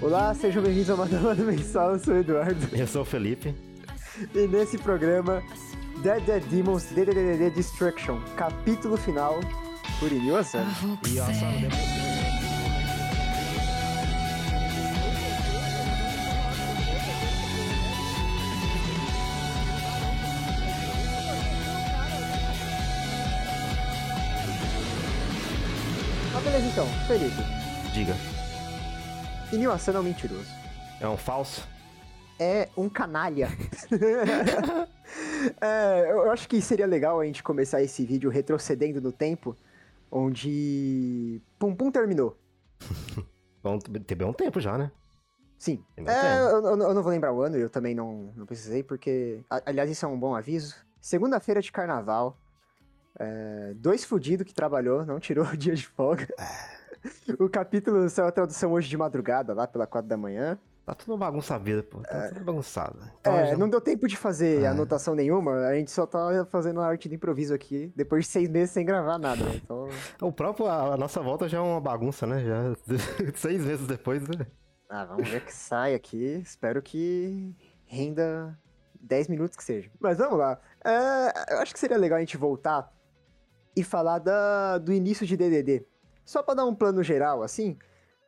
Olá, sejam bem-vindos ao Madama do Mensal, eu sou o Eduardo. Eu sou o Felipe. E nesse programa, Dead Dead Demons DDDD Destruction, capítulo final, por Inyo Asano. E então, Felipe. diga. Asano é um mentiroso. É um falso? É um canalha. É, eu acho que seria legal a gente começar esse vídeo retrocedendo no tempo, onde Pum Pum terminou. Bom, teve um tempo já, né? Sim. É, eu, eu- eu não vou lembrar o ano, eu também não, não precisei, porque. Aliás, isso é um bom aviso. Segunda-feira de carnaval. É, dois fudidos que trabalhou, não tirou o dia de folga. o capítulo saiu a tradução hoje de madrugada, lá pela quatro da manhã. Tá tudo bagunça vida, pô. Tá tudo bagunçado. Então, É, já- não deu tempo de fazer É. anotação nenhuma, a gente só tá fazendo a arte de improviso aqui, depois de seis meses sem gravar nada. né? Então. O próprio, a, a nossa volta já é uma bagunça, né? Já seis meses depois, né? Ah, vamos ver que sai aqui. Espero que renda 10 minutos que seja. Mas vamos lá. É, eu acho que seria legal a gente voltar e falar da, do início de DDD. Só pra dar um plano geral, assim.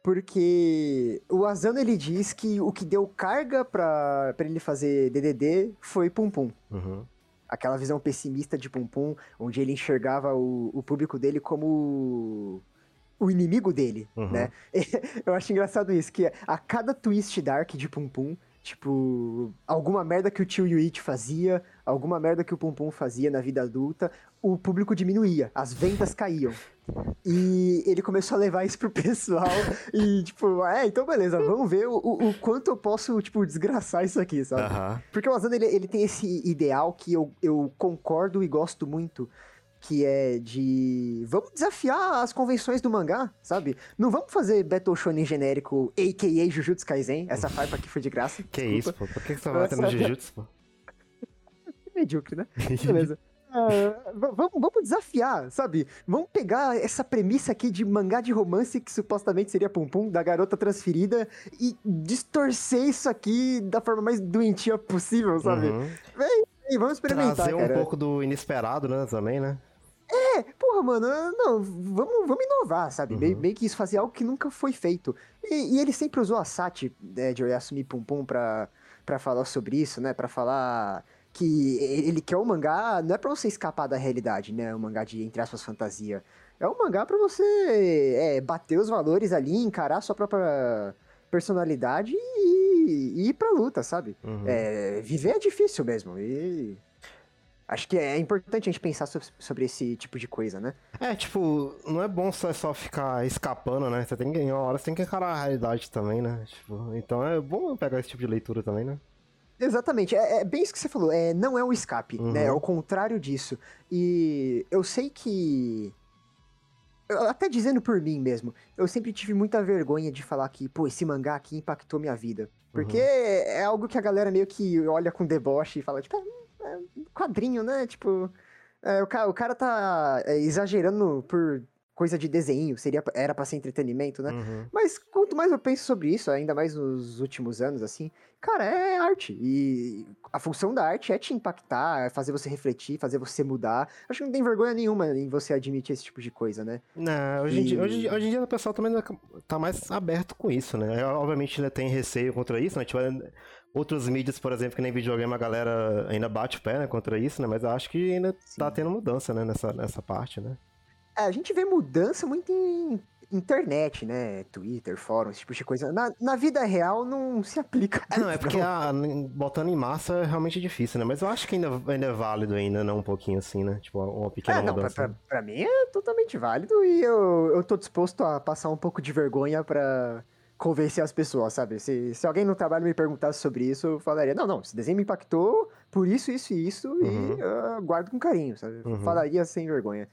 Porque o Asano ele diz que o que deu carga pra ele fazer DDD foi Pum Pum. Uhum. Aquela visão pessimista de Pum Pum, onde ele enxergava o, o público dele como o inimigo dele, Uhum. né? Eu acho engraçado isso, que a cada twist dark de Pum Pum, tipo, alguma merda que o tio Yuichi fazia, alguma merda que o Pum fazia na vida adulta, o público diminuía, as vendas caíam. E ele começou a levar isso pro pessoal e, tipo, é, então beleza, vamos ver o, o- quanto eu posso, tipo, desgraçar isso aqui, sabe? Porque o Asano, ele, ele tem esse ideal que eu, eu concordo e gosto muito, que é de... Vamos desafiar as convenções do mangá, sabe? Não vamos fazer Battle Shonen genérico, a.k.a. Jujutsu Kaisen. Essa farpa aqui foi de graça. Que desculpa. isso, pô? Por que que você vai bater no Jujutsu, pô? Medíocre, né? Beleza. V- vamos, vamos desafiar, sabe? Vamos pegar essa premissa aqui de mangá de romance que supostamente seria Pum Pum, da garota transferida, e distorcer isso aqui da forma mais doentia possível, sabe? Uhum. E vamos experimentar, Trazer um cara. pouco do inesperado, né? Também, né? É, porra, mano, não, vamos, vamos inovar, sabe? Uhum. Meio, meio que isso fazer algo que nunca foi feito. E, e ele sempre usou a Sati, né, de Oyasumi Pum Pum pra, pra falar sobre isso, né? Pra falar que ele quer o mangá, não é pra você escapar da realidade, né? O mangá de, entre aspas, fantasia. É um mangá pra você é, bater os valores ali, encarar a sua própria personalidade e, e ir pra luta, sabe? Uhum. É, viver é difícil mesmo. E acho que é importante a gente pensar so- sobre esse tipo de coisa, né? É, tipo, não é bom só, só ficar escapando, né? Você tem que, em uma hora, você tem que encarar a realidade também, né? Tipo, então é bom pegar esse tipo de leitura também, né? Exatamente, é, é bem isso que você falou, é, não é um escape, Uhum. né? É o contrário disso. E eu sei que. eu- Até dizendo por mim mesmo, eu sempre tive muita vergonha de falar que, pô, esse mangá aqui impactou minha vida. Porque é algo que a galera meio que olha com deboche e fala, tipo, é, é quadrinho, né? Tipo, é, o, cara, o cara tá é, exagerando por coisa de desenho, seria, era pra ser entretenimento, né? Uhum. Mas quanto mais eu penso sobre isso, ainda mais nos últimos anos, assim, cara, é arte. E a função da arte é te impactar, é fazer você refletir, fazer você mudar. Acho que não tem vergonha nenhuma em você admitir esse tipo de coisa, né? Não, hoje, em E- dia, hoje, em dia- hoje em dia o pessoal também tá mais aberto com isso, né? Obviamente ainda tem receio contra isso, né? Tipo, outras mídias, por exemplo, que nem videogame, a galera ainda bate o pé né, contra isso, né? Mas eu acho que ainda tá tendo mudança, né? Nessa, nessa parte, né? É, a gente vê mudança muito em internet, né? Twitter, fórum, esse tipo de coisa. Na, na vida real não se aplica. É, não, é porque a- botando em massa é realmente difícil, né? Mas eu acho que ainda, ainda é válido ainda, né? Um pouquinho assim, né? Tipo, uma pequena É, não, pra, mudança. pra, pra mim é totalmente válido e eu, eu tô disposto a passar um pouco de vergonha pra convencer as pessoas, sabe? Se, se alguém no trabalho me perguntasse sobre isso, eu falaria, não, não, esse desenho me impactou por isso, isso e isso, Uhum. e eu guardo com carinho, sabe? Uhum. Falaria sem vergonha.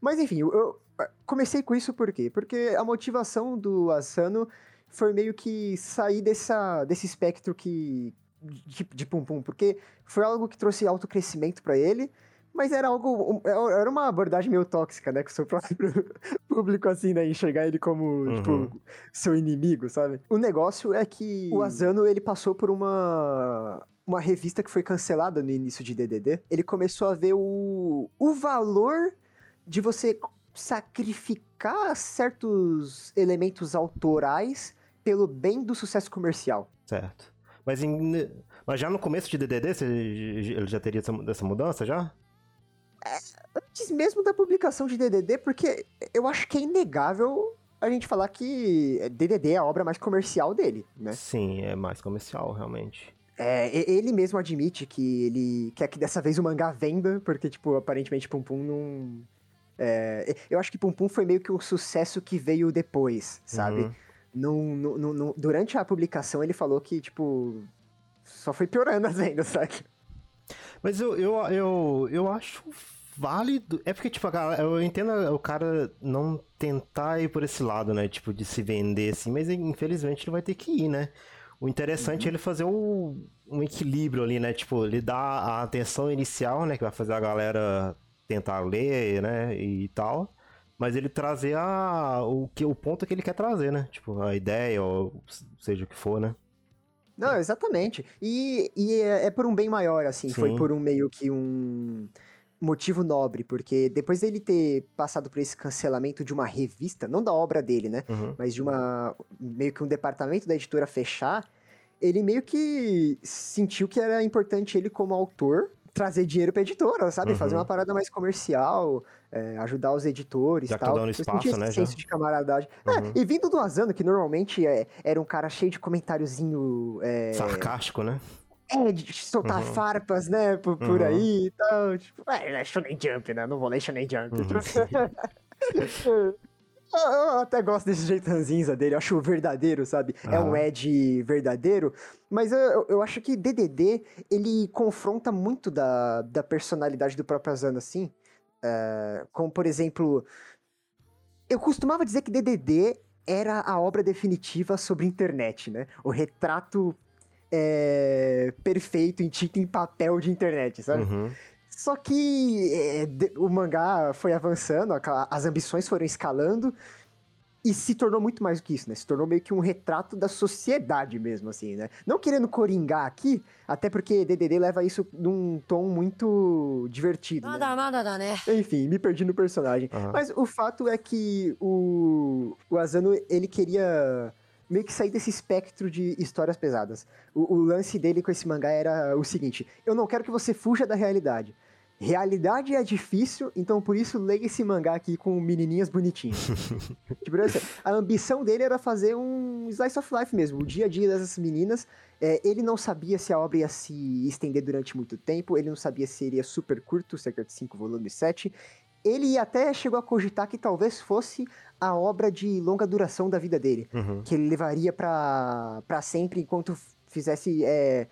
Mas enfim, eu, eu comecei com isso por quê? Porque a motivação do Asano foi meio que sair dessa, desse espectro que de, de Pum Pum, porque foi algo que trouxe autocrescimento pra ele, mas era algo. Era uma abordagem meio tóxica, né? Com o seu próprio público, assim, né? Enxergar ele como, uhum. tipo, seu inimigo, sabe? O negócio é que o Asano, ele passou por uma. Uma revista que foi cancelada no início de DDD. Ele começou a ver o, o valor de você sacrificar certos elementos autorais pelo bem do sucesso comercial. Certo. Mas, em, mas já no começo de DDD, você, ele já teria essa, essa mudança já? Antes mesmo da publicação de DDD, porque eu acho que é inegável a gente falar que DDD é a obra mais comercial dele, né? Sim, é mais comercial, realmente. É, ele mesmo admite que ele quer que dessa vez o mangá venda, porque, tipo, aparentemente Pum Pum não. É, eu acho que Pum Pum foi meio que um sucesso que veio depois, sabe? Uhum. Num, num, num, durante a publicação ele falou que, tipo, só foi piorando as vendas, sabe? Mas eu, eu, eu, eu acho válido. É porque, tipo, eu entendo o cara não tentar ir por esse lado, né? Tipo, de se vender assim, mas infelizmente ele vai ter que ir, né? O interessante uhum. é ele fazer um, um equilíbrio ali, né? Tipo, ele dá a atenção inicial, né? Que vai fazer a galera tentar ler, né? E tal. Mas ele trazer a, o, que, o ponto que ele quer trazer, né? Tipo, a ideia, ou seja o que for, né? Não, exatamente. E, e é, é por um bem maior, assim. Sim. Foi por um meio que um motivo nobre, porque depois dele ter passado por esse cancelamento de uma revista, não da obra dele, né? Uhum. Mas de uma. meio que um departamento da editora fechar, ele meio que sentiu que era importante ele, como autor, trazer dinheiro pra editora, sabe? Uhum. Fazer uma parada mais comercial, é, ajudar os editores e tal. Já espaço, né? senso de camaradagem. É, uhum. É, e vindo do Asano, que normalmente é, era um cara cheio de comentáriozinho... É... Sarcástico, né? É, de soltar uhum. farpas, né, por, por uhum. aí e tal. Tipo, é, é Shonen Jump, né? Não vou ler Shonen Jump. Eu até gosto desse jeito ranzinza dele, eu acho verdadeiro, sabe? Ah. É um Ed verdadeiro. Mas eu, eu acho que DDD, ele confronta muito da, da personalidade do próprio Asano, assim. É, como, por exemplo, eu costumava dizer que DDD era a obra definitiva sobre internet, né? O retrato é, perfeito em tinta em papel de internet, sabe? Uhum. Só que é, o mangá foi avançando, as ambições foram escalando e se tornou muito mais do que isso, né? Se tornou meio que um retrato da sociedade mesmo, assim, né? Não querendo coringar aqui, até porque DDD leva isso num tom muito divertido. Nada, né? nada, nada, né? Enfim, me perdi no personagem. Uhum. Mas o fato é que o, o Asano, ele queria meio que sair desse espectro de histórias pesadas. O, o, lance dele com esse mangá era o seguinte: eu não quero que você fuja da realidade. Realidade é difícil, então por isso leia esse mangá aqui com menininhas bonitinhas. tipo, assim, a ambição dele era fazer um slice of life mesmo, o dia a dia dessas meninas. É, ele não sabia se a obra ia se estender durante muito tempo, ele não sabia se seria super curto, cerca de 5 volumes, 7. Ele até chegou a cogitar que talvez fosse a obra de longa duração da vida dele, uhum. que ele levaria para sempre enquanto fizesse. É,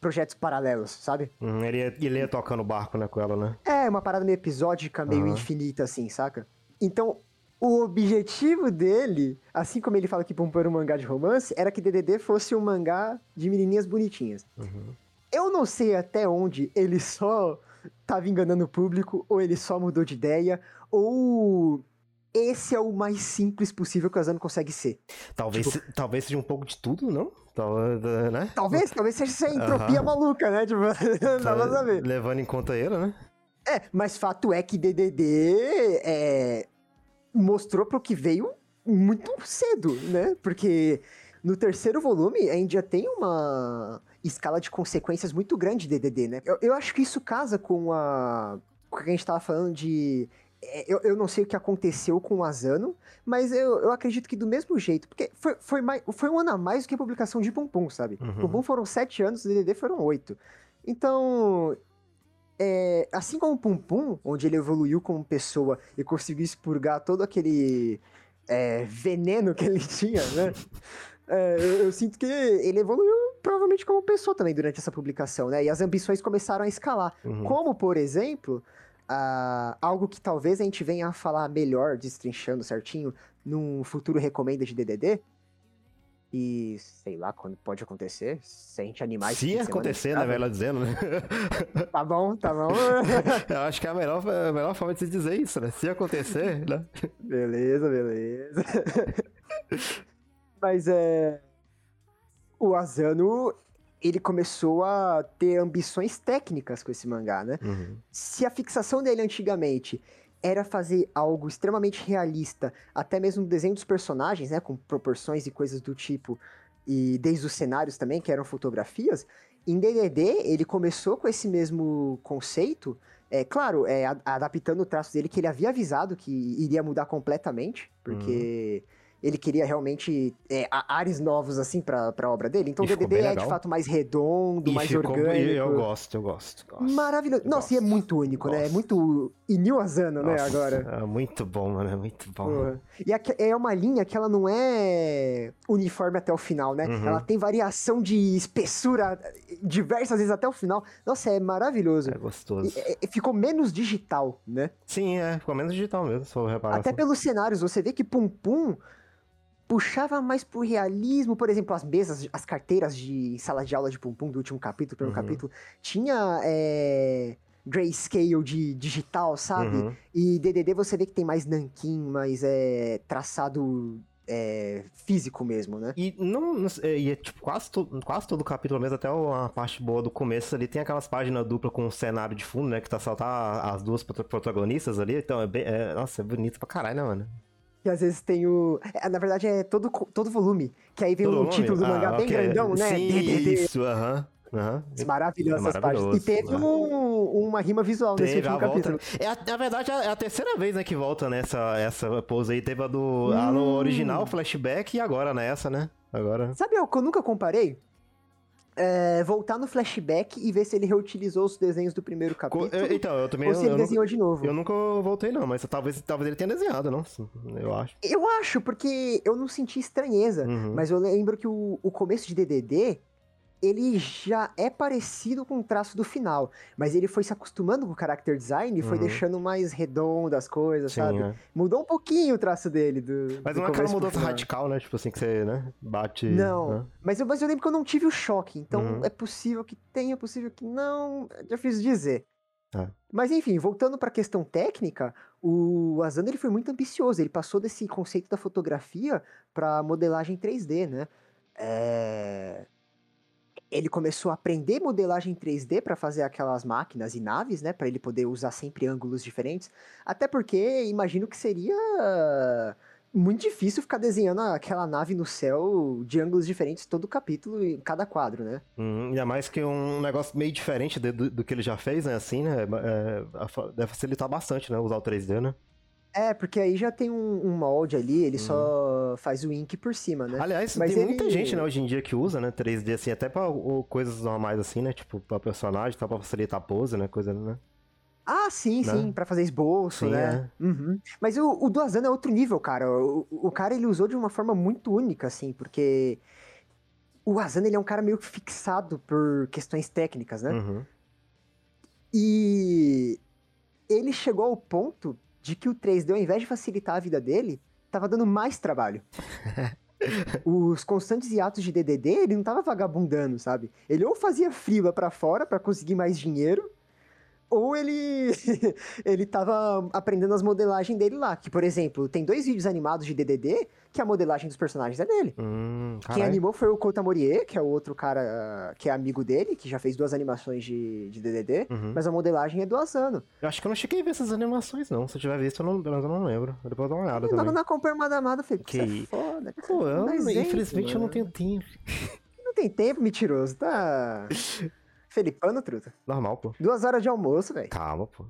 projetos paralelos, sabe? Uhum, ele, ia, ele ia tocando barco, né, com ela, né? É, uma parada meio episódica, meio uhum. infinita, assim, saca? Então, o objetivo dele, assim como ele fala que Pum era um mangá de romance, era que DDD fosse um mangá de menininhas bonitinhas. Uhum. Eu não sei até onde ele só tava enganando o público, ou ele só mudou de ideia, ou esse é o mais simples possível que o Asano consegue ser. Talvez, tipo, talvez seja um pouco de tudo, não? né? Talvez, talvez seja essa entropia uhum. maluca, né? Tipo, não dá pra saber. Levando em conta ele, né? É, mas fato é que DDD é, mostrou pro que veio muito cedo, né? Porque no terceiro volume a já tem uma escala de consequências muito grande de DDD, né? Eu, eu acho que isso casa com a... com o que a gente tava falando de eu, eu não sei o que aconteceu com o Asano, mas eu, eu acredito que do mesmo jeito, porque foi, foi, mais, foi um ano a mais do que a publicação de Pum Pum, sabe? Uhum. Pum Pum foram sete anos, o DDD foram oito. Então, é, assim como o Pum Pum, onde ele evoluiu como pessoa e conseguiu expurgar todo aquele é, veneno que ele tinha, né? É, eu, eu, sinto que ele evoluiu provavelmente como pessoa também durante essa publicação, né? E as ambições começaram a escalar. Uhum. Como, por exemplo, Uh, algo que talvez a gente venha a falar melhor, destrinchando certinho, num futuro recomenda de DDD, E sei lá quando pode acontecer. Se a gente animar Se semana, acontecer, né, melhor dizendo, né? Tá bom, tá bom. Eu acho que é a melhor, a melhor forma de se dizer isso, né? Se acontecer, né? beleza, beleza. Mas é. O Asano, ele começou a ter ambições técnicas com esse mangá, né? Uhum. se a fixação dele antigamente era fazer algo extremamente realista, até mesmo no desenho dos personagens, né, com proporções e coisas do tipo, e desde os cenários também, que eram fotografias, em DDD ele começou com esse mesmo conceito, é claro, é, adaptando o traço dele, que ele havia avisado que iria mudar completamente, porque ele queria realmente é, ares novos, assim, pra, pra obra dele. Então E ficou DDD é, de fato, mais redondo, E mais ficou- orgânico. Eu gosto, eu gosto. gosto. Maravilhoso. Eu Nossa, e é gosto, muito único, né? É gosto. muito Inil Asano, né, agora. É muito bom, mano. É muito bom. Porra. E é uma linha que ela não é uniforme até o final, né? Uhum. Ela tem variação de espessura diversas vezes até o final. Nossa, é maravilhoso. É gostoso. E- e- ficou menos digital, né? Sim, é. Ficou menos digital mesmo, se for reparar. Até assim. pelos cenários, você vê que Pum Pum puxava mais pro realismo, por exemplo, as mesas, as carteiras de sala de aula de Pum Pum do último capítulo, primeiro Uhum. capítulo, tinha é, grayscale de digital, sabe? Uhum. E DDD você vê que tem mais nanquim, mais é, traçado é, físico mesmo, né? E não, e é, tipo, quase, to, quase todo o capítulo mesmo, até o- a parte boa do começo ali, tem aquelas páginas duplas com um cenário de fundo, né? Que tá só tá as duas prota- protagonistas ali, então é bem. é- nossa, é bonito pra caralho, né, mano? Que às vezes tem o. é, na verdade é todo, todo volume. Que aí vem Todo o título do Ah, mangá bem ok. grandão, né? Sim, DDD. isso, aham. aham. Maravilhosas É essas páginas. E maravilhoso, teve né? um- uma rima visual nesse Teve a último capítulo. É a- na verdade, é a terceira vez né, que volta nessa essa pose aí. Teve a do. A no Hum. original, flashback, e agora nessa, né? Agora. Sabe o que eu nunca comparei? É, voltar no flashback e ver se ele reutilizou os desenhos do primeiro capítulo. eu- Então, eu também. ou se ele eu, nunca, desenhou de novo. eu nunca voltei, não, mas talvez, talvez ele tenha desenhado, não? Eu acho. Eu acho, porque eu não senti estranheza. Uhum. Mas eu lembro que o, o começo de DDD, ele já é parecido com o traço do final. Mas ele foi se acostumando com o character design e foi Uhum. deixando mais redondo as coisas, Sim, sabe? é. Mudou um pouquinho o traço dele. Do, Mas do não é aquela mudança radical, né? Tipo assim, que você, né? Bate. Não, né? mas, eu, mas eu lembro que eu não tive o choque. Então Uhum. é possível que tenha, é possível que não. É difícil dizer. É. Mas enfim, voltando pra questão técnica, o Asano ele foi muito ambicioso. Ele passou desse conceito da fotografia pra modelagem 3D, né? É, Ele começou a aprender modelagem 3D pra fazer aquelas máquinas e naves, né? Pra ele poder usar sempre ângulos diferentes. Até porque imagino que seria muito difícil ficar desenhando aquela nave no céu de ângulos diferentes todo capítulo e cada quadro, né? Hum, ainda mais que um negócio meio diferente do, do que ele já fez, né? Assim, né? É, fa- deve facilitar bastante, né? Usar o 3D, né? É, porque aí já tem um, um molde ali, ele só faz o ink por cima, né? Aliás, Mas tem muita ele- gente, né, hoje em dia que usa, né, 3D, assim, até pra o- coisas normais, assim, né? Tipo, pra personagem, tá pra facilitar a pose, né? Coisa, né? Ah, sim, Né? sim, pra fazer esboço, Sim, né? Uhum. Mas o, o do Asano é outro nível, cara. O, o cara ele usou de uma forma muito única, assim, porque o Asano ele é um cara meio fixado por questões técnicas, né? Uhum. E ele chegou ao ponto de que o 3D, ao invés de facilitar a vida dele, tava dando mais trabalho. Os constantes hiatos de DDD, ele não tava vagabundando, sabe? Ele ou fazia frila pra fora pra conseguir mais dinheiro, ou ele ele tava aprendendo as modelagens dele lá. Que, por exemplo, tem dois vídeos animados de DDD que a modelagem dos personagens é dele. Hum, Quem animou foi o Kota Morie, que é o outro cara que é amigo dele, que já fez duas animações de, de DDD, Uhum. mas a modelagem é do Asano. Eu acho que eu não cheguei a ver essas animações, não. Se eu tiver visto, eu não, eu não lembro. Depois eu dou uma olhada Eu também. não acompanho mais amado, falei, Que que é foda. Pô, eu, exemplo, infelizmente eu não mano. tenho tempo. Não tem tempo, mentiroso, tá... Felipano, truta. Normal, pô. Duas horas de almoço, velho. Calma, pô.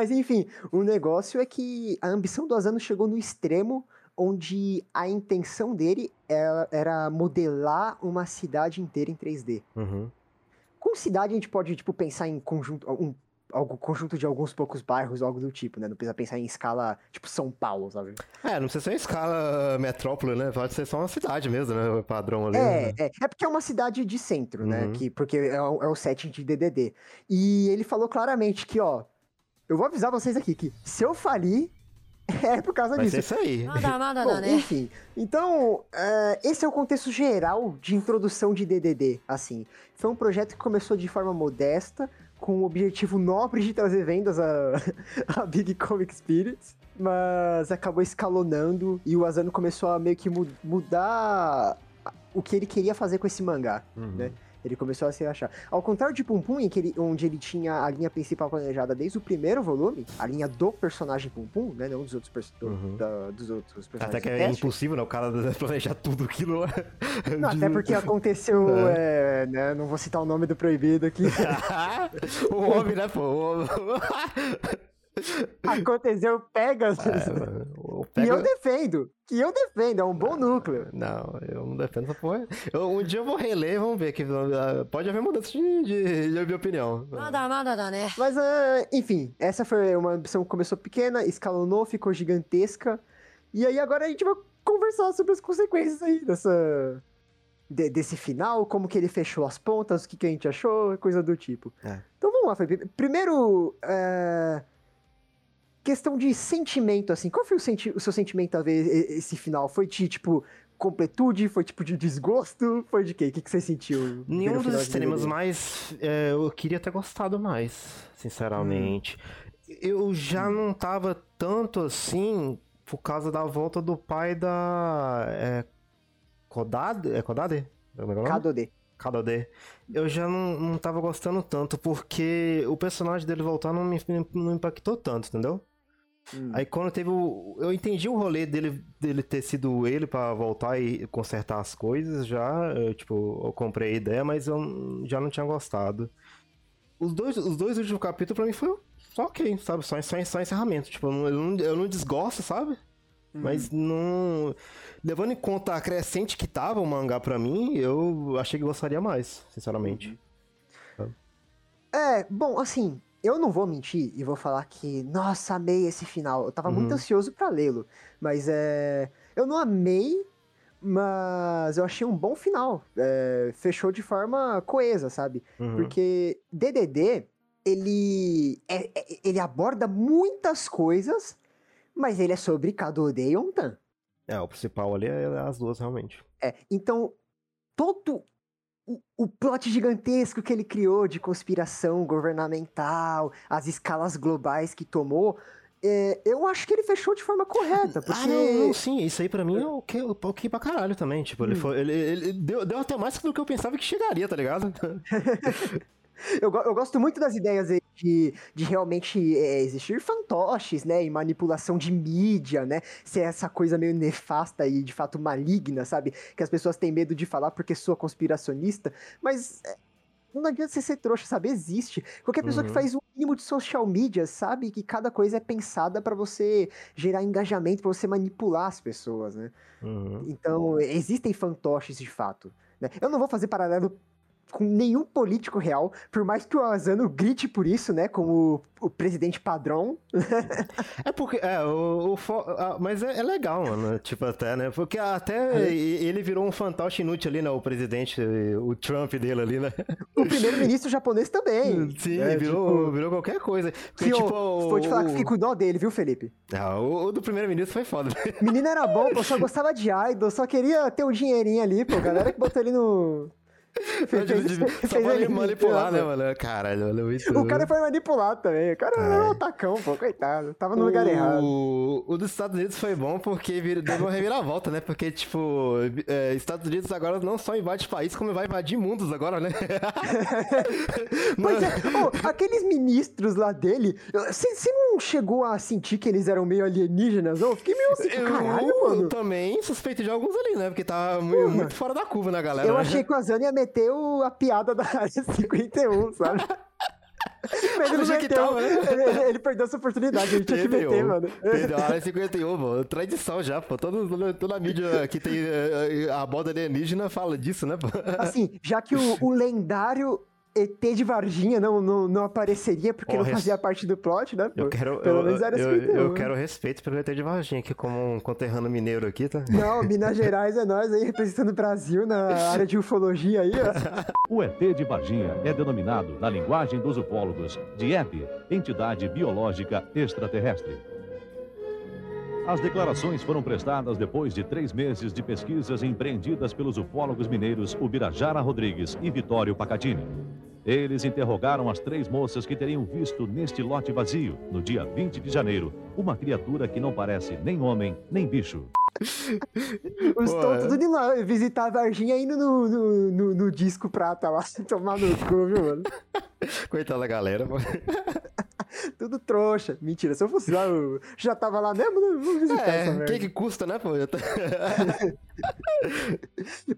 Mas enfim, o negócio é que a ambição do Asano chegou no extremo onde a intenção dele era, era modelar uma cidade inteira em 3D. Uhum. Com cidade a gente pode, tipo, pensar em conjunto, um, algo, conjunto de alguns poucos bairros, algo do tipo, né? Não precisa pensar em escala, tipo, São Paulo, sabe? É, não precisa ser em escala metrópole, né? Pode ser só uma cidade mesmo, né? O padrão ali. É, né? é, é porque é uma cidade de centro, né? Uhum. Que, porque é o, é o setting de DDD. E ele falou claramente que, ó, eu vou avisar vocês aqui que se eu falir, é por causa Vai disso. É isso aí. Nada, nada, Bom, né? Enfim. Então, uh, esse é o contexto geral de introdução de DDD. Assim, foi um projeto que começou de forma modesta, com o objetivo nobre de trazer vendas a, a Big Comic Spirits, mas acabou escalonando e o Azano começou a meio que mudar o que ele queria fazer com esse mangá, uhum. né? Ele começou a se achar. Ao contrário de Pum Pum, em que ele, onde ele tinha a linha principal planejada desde o primeiro volume, a linha do personagem Pum Pum, né? Não dos outros, Uhum. da- dos outros personagens. Até que é impossível, né? O cara planejar tudo aquilo. Não, até porque aconteceu, é, né, não vou citar o nome do proibido aqui. o homem, né, pô? O homem. Aconteceu Pegasus. É, o Pegasus. E eu defendo. E eu defendo, é um não, bom núcleo. Não, eu não defendo essa porra. Eu, um dia eu vou reler vamos ver. Que, pode haver mudança de, de, de minha opinião. Nada, nada, nada, né? Mas, uh, enfim, essa foi uma opção que começou pequena, escalonou, ficou gigantesca. E aí agora a gente vai conversar sobre as consequências aí dessa. De, desse final, como que ele fechou as pontas, o que, que a gente achou, coisa do tipo. É. Então vamos lá, Felipe. Primeiro. Uh questão de sentimento, assim. Qual foi o, senti- o seu sentimento a ver esse final? Foi de, tipo, completude? Foi, tipo, de desgosto? Foi de quê? O que, que você sentiu? Nenhum dos extremos, mas é, eu queria ter gostado mais, sinceramente. Eu já não tava tanto assim por causa da volta do pai da. É, Kodade? É Kodade? É? Kadode. KDD. Eu já não, não tava gostando tanto, porque o personagem dele voltar não me não impactou tanto, entendeu? Hum. Aí quando teve o. Eu entendi o rolê dele, dele ter sido ele pra voltar e consertar as coisas já. eu, tipo, eu comprei a ideia, mas eu já não tinha gostado. Os dois, os dois últimos capítulos pra mim foi só ok, sabe? Só, só, só encerramento. Tipo, eu não, eu não, desgosto, sabe? Uhum. Mas não. Levando em conta a crescente que tava o mangá pra mim, eu achei que gostaria mais, sinceramente. É, bom, assim, eu não vou mentir e vou falar que, nossa, amei esse final. Eu tava muito Uhum. ansioso pra lê-lo. Mas é. Eu não amei, mas eu achei um bom final. É, fechou de forma coesa, sabe? Uhum. Porque DDD, ele, é- é- ele aborda muitas coisas, mas ele é sobre Kadode e Ontan. É, o principal ali é as duas, realmente. É, então, todo o, o plot gigantesco que ele criou de conspiração governamental, as escalas globais que tomou, é, eu acho que ele fechou de forma correta, porque... Ah, não, não, sim, isso aí pra mim é o que, o que pra caralho também. Tipo, ele Hum. foi. Ele, ele deu, deu até mais do que eu pensava que chegaria, tá ligado? Eu, eu gosto muito das ideias de, de realmente é, existir fantoches, né? E manipulação de mídia, né? Ser essa coisa meio nefasta e de fato maligna, sabe? Que as pessoas têm medo de falar porque sou conspiracionista. Mas é, não adianta você ser trouxa, sabe? Existe. Qualquer pessoa que Uhum. faz o mínimo de social media sabe que cada coisa é pensada pra você gerar engajamento, pra você manipular as pessoas, né? Uhum. Então, existem fantoches de fato. Né? Eu não vou fazer paralelo com nenhum político real, por mais que o Asano grite por isso, né? Como o, o presidente padrão. É porque. É, o. o ah, mas é, é legal, mano. Tipo, até, né? Porque até e- ele virou um fantoche inútil ali, né? O presidente, o Trump dele ali, né? O primeiro-ministro japonês também. Sim, né? virou, Tipo, virou qualquer coisa. Porque, que, tipo. eu, vou te falar que o- fiquei com dó dele, viu, Felipe? Ah, o, o do primeiro-ministro foi foda. O menino era bom, pô, só gostava de idol, só queria ter um dinheirinho ali, pô. Galera que botou ele no. Só pra ele- manipular, né, pô. mano? Caralho, olha isso. O cara foi manipulado também. O cara era um atacão, pô, coitado. Tava no lugar errado. O, o dos Estados Unidos foi bom porque vir- deu uma reviravolta, né? Porque, tipo, é, Estados Unidos agora não só invade país, como vai invadir mundos agora, né? Pois é, Ô, aqueles ministros lá dele, você não chegou a sentir que eles eram meio alienígenas? Eu fiquei meio assim, caralho, eu mano. também suspeito de alguns ali, né? Porque tá mu- Porra. muito fora da curva, né, galera? Eu achei que o Azano ia meter o- a piada da área 51, sabe? Mas ele, meteu, tava, né? ele, ele- perdeu essa oportunidade, ele tinha que meter, mano. Perdeu a área 51, mano. Tradição já, pô. Todo, toda, toda a mídia que tem eh, eh, a moda alienígena fala disso, né, pô? Assim, já que o, o lendário ET de Varginha não, não, não apareceria porque não Porra, fazia parte do plot, né? Eu quero, Pelo eu, menos era eu, 51, eu né? quero respeito pelo ET de Varginha aqui como um conterrâneo mineiro aqui, tá? Não, Minas Gerais é nós aí representando o Brasil na área de ufologia aí, ó. O ET de Varginha é denominado, na linguagem dos ufólogos, de EB, Entidade Biológica Extraterrestre. As declarações foram prestadas depois de três meses de pesquisas empreendidas pelos ufólogos mineiros Ubirajara Rodrigues e Vitório Pacatini. Eles interrogaram as três moças que teriam visto neste lote vazio, no dia 20 de janeiro, uma criatura que não parece nem homem nem bicho. Os tontos é. tudo indo lá visitar a Varginha indo no, no, no, no disco prata lá, tomar no cu, viu, mano? Coitada da galera, pô. Tudo trouxa. Mentira, se eu fosse lá, eu já tava lá mesmo, né? Vou visitar essa É, merda. que que custa, né, pô? Tô-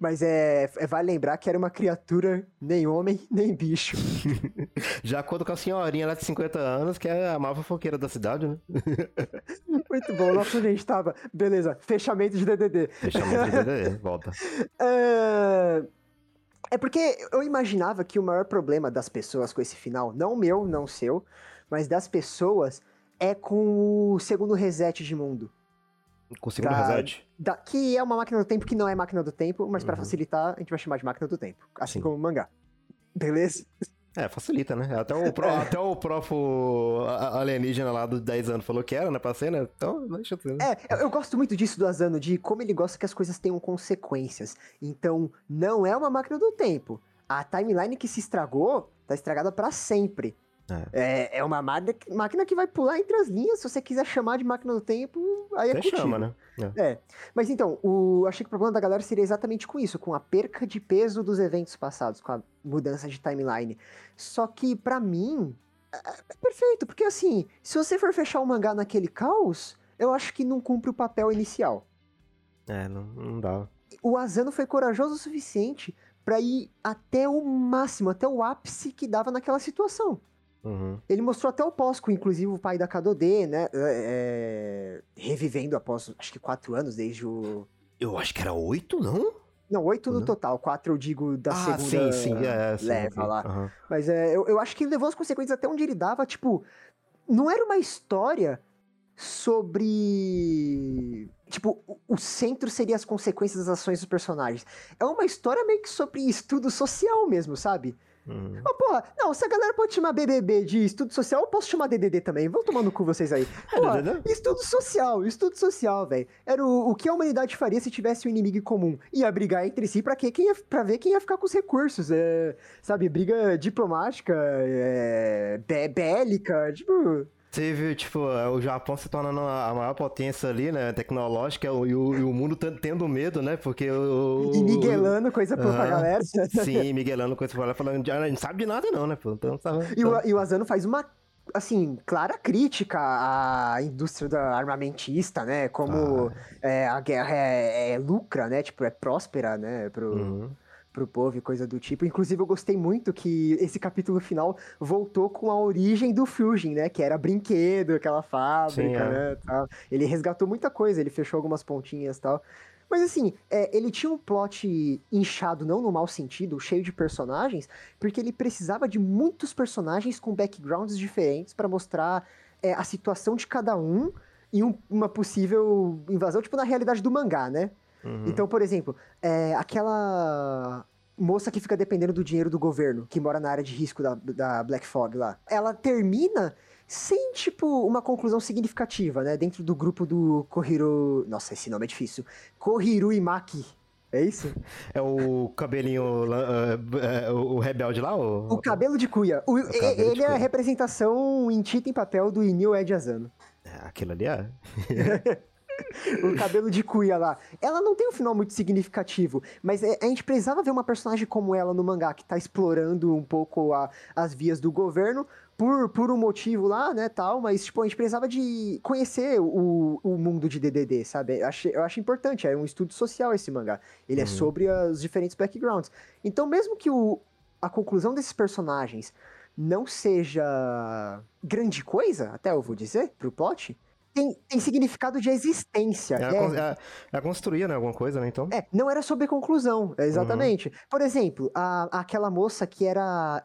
Mas é, é- vale lembrar que era uma criatura nem homem, nem bicho. Já quando com a senhorinha lá de 50 anos, que é a maior fofoqueira da cidade, né? Muito bom. Nossa, gente tava. Beleza, fechamento de DDD. Fechamento de DDD, volta. É... é porque eu imaginava que o maior problema das pessoas com esse final, não meu, não seu, mas das pessoas, é com o segundo reset de mundo. Com o segundo Tá. reset. Da- que é uma máquina do tempo que não é máquina do tempo, mas Uhum. facilitar, a gente vai chamar de máquina do tempo. Assim Sim. como o mangá. Beleza? É, facilita, né? Até o, até o a- alienígena lá dos 10 anos falou que era, né, pra ser, né? Então, deixa eu ver. É, eu, eu gosto muito disso do Asano, de como ele gosta que as coisas tenham consequências. Então, não é uma máquina do tempo. A timeline que se estragou, tá estragada pra sempre. É, é uma máquina, que vai pular entre as linhas. Se você quiser chamar de máquina do tempo, aí é contigo. chama, né? É. É, mas então, o, achei que o problema da galera seria exatamente com isso, com a perca de peso dos eventos passados, com a mudança de timeline. Só que, pra mim, é, é perfeito, porque assim, se você for fechar o mangá naquele caos, eu acho que não cumpre o papel inicial. É, não, não dá. O Asano foi corajoso o suficiente pra ir até o máximo, até o ápice que dava naquela situação. Uhum. Ele mostrou até o Posco, inclusive o pai da Kadode, né? é, revivendo após, acho que quatro anos, desde o. Eu acho que era 8, não? Não, oito no Não? total, quatro eu digo da ah, segunda sim, sim. É, sim, leva lá. Aham. Mas é, eu, eu acho que ele levou as consequências até onde ele dava, tipo, não era uma história sobre. Tipo, o, o centro seria as consequências das ações dos personagens. É uma história meio que sobre estudo social mesmo, sabe? Uhum. Ô, porra, não, se a galera pode chamar BBB de estudo social, eu posso chamar DDD também. Vão tomar no cu vocês aí. É, Porra, estudo social, estudo social, velho. Era o, o que a humanidade faria se tivesse um inimigo em comum. Ia brigar entre si pra, quê? Quem ia, pra ver quem ia ficar com os recursos. É, sabe, briga diplomática, é, bé- bélica, tipo... Você viu, tipo, o Japão se tornando a maior potência ali, né, tecnológica, e o, e o mundo ten- tendo medo, né, porque o... E miguelando coisa pra, pra galera. Sim, miguelando coisa pra ela, falando, "Ah, a gente sabe de nada não, né, pô, então sabe... E o, e o Asano faz uma, assim, clara crítica à indústria da armamentista, né? Como Ah. é, a guerra é, é lucra, né? Tipo, é próspera, né? Pro, Uhum. Pro povo e coisa do tipo. Inclusive, eu gostei muito que esse capítulo final voltou com a origem do Fujin, né? Que era brinquedo, aquela fábrica, Sim, é. né? tal. Ele resgatou muita coisa, ele fechou algumas pontinhas e tal. Mas assim, é, ele tinha um plot inchado, não no mau sentido, cheio de personagens, porque ele precisava de muitos personagens com backgrounds diferentes pra mostrar é, a situação de cada um e um- uma possível invasão, tipo na realidade do mangá, né? Uhum. Então, por exemplo, é, aquela moça que fica dependendo do dinheiro do governo, que mora na área de risco da, da Black Fog lá, ela termina sem, tipo, uma conclusão significativa, né? Dentro do grupo do Kohiro... Nossa, esse nome é difícil. Kohiro Imaki. É isso? É o cabelinho, lá, é, é, o o rebelde lá? O, O cabelo de cuia. O- e- cabelo de ele é a cuia. representação em tinta em papel do Inil Ed Asano. É, Aquilo ali é... o cabelo de cuia lá. Ela não tem um final muito significativo, mas é- a gente precisava ver uma personagem como ela no mangá, que tá explorando um pouco a- as vias do governo, por, por um motivo lá, né, tal, mas, tipo, a gente precisava de conhecer o, o mundo de DDD, sabe? Eu acho, eu acho importante, é um estudo social esse mangá. Ele é sobre os diferentes backgrounds. Então, mesmo que o, a conclusão desses personagens não seja grande coisa, até eu vou dizer, pro plot, tem, tem significado de existência. É, É, é, é construir, né? Alguma coisa, né? Então. é, não era sobre conclusão, é, exatamente. Por exemplo, a, aquela moça que era